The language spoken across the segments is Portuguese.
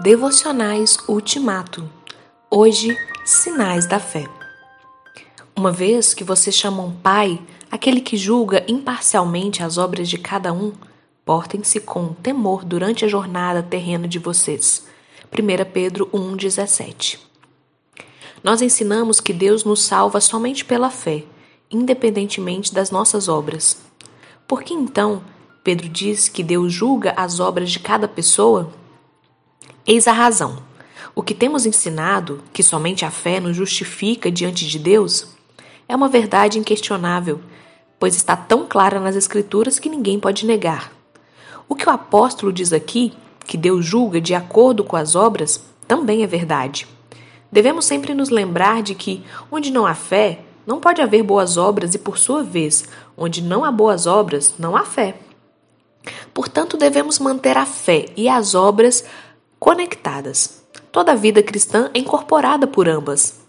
Devocionais Ultimato. Hoje, sinais da fé. Uma vez que vocês chamam Pai aquele que julga imparcialmente as obras de cada um, portem-se com temor durante a jornada terrena de vocês. 1 Pedro 1,17 Nós ensinamos que Deus nos salva somente pela fé, independentemente das nossas obras. Por que então Pedro diz que Deus julga as obras de cada pessoa? Eis a razão. O que temos ensinado, que somente a fé nos justifica diante de Deus, é uma verdade inquestionável, pois está tão clara nas Escrituras que ninguém pode negar. O que o apóstolo diz aqui, que Deus julga de acordo com as obras, também é verdade. Devemos sempre nos lembrar de que, onde não há fé, não pode haver boas obras, e por sua vez, onde não há boas obras, não há fé. Portanto, devemos manter a fé e as obras conectadas. Toda a vida cristã é incorporada por ambas.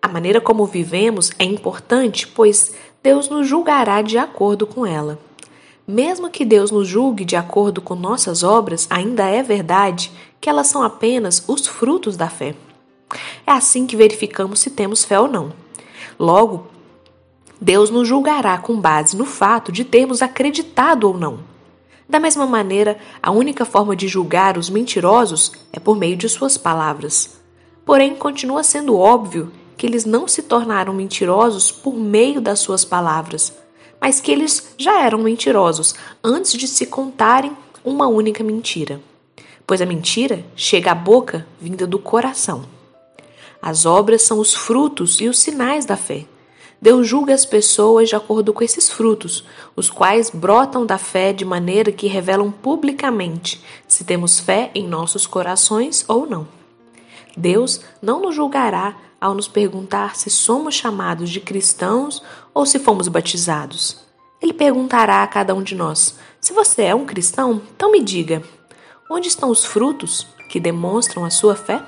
A maneira como vivemos é importante, pois Deus nos julgará de acordo com ela. Mesmo que Deus nos julgue de acordo com nossas obras, ainda é verdade que elas são apenas os frutos da fé. É assim que verificamos se temos fé ou não. Logo, Deus nos julgará com base no fato de termos acreditado ou não. Da mesma maneira, a única forma de julgar os mentirosos é por meio de suas palavras. Porém, continua sendo óbvio que eles não se tornaram mentirosos por meio das suas palavras, mas que eles já eram mentirosos antes de se contarem uma única mentira. Pois a mentira chega à boca vinda do coração. As obras são os frutos e os sinais da fé. Deus julga as pessoas de acordo com esses frutos, os quais brotam da fé de maneira que revelam publicamente se temos fé em nossos corações ou não. Deus não nos julgará ao nos perguntar se somos chamados de cristãos ou se fomos batizados. Ele perguntará a cada um de nós: Se você é um cristão, então me diga, onde estão os frutos que demonstram a sua fé?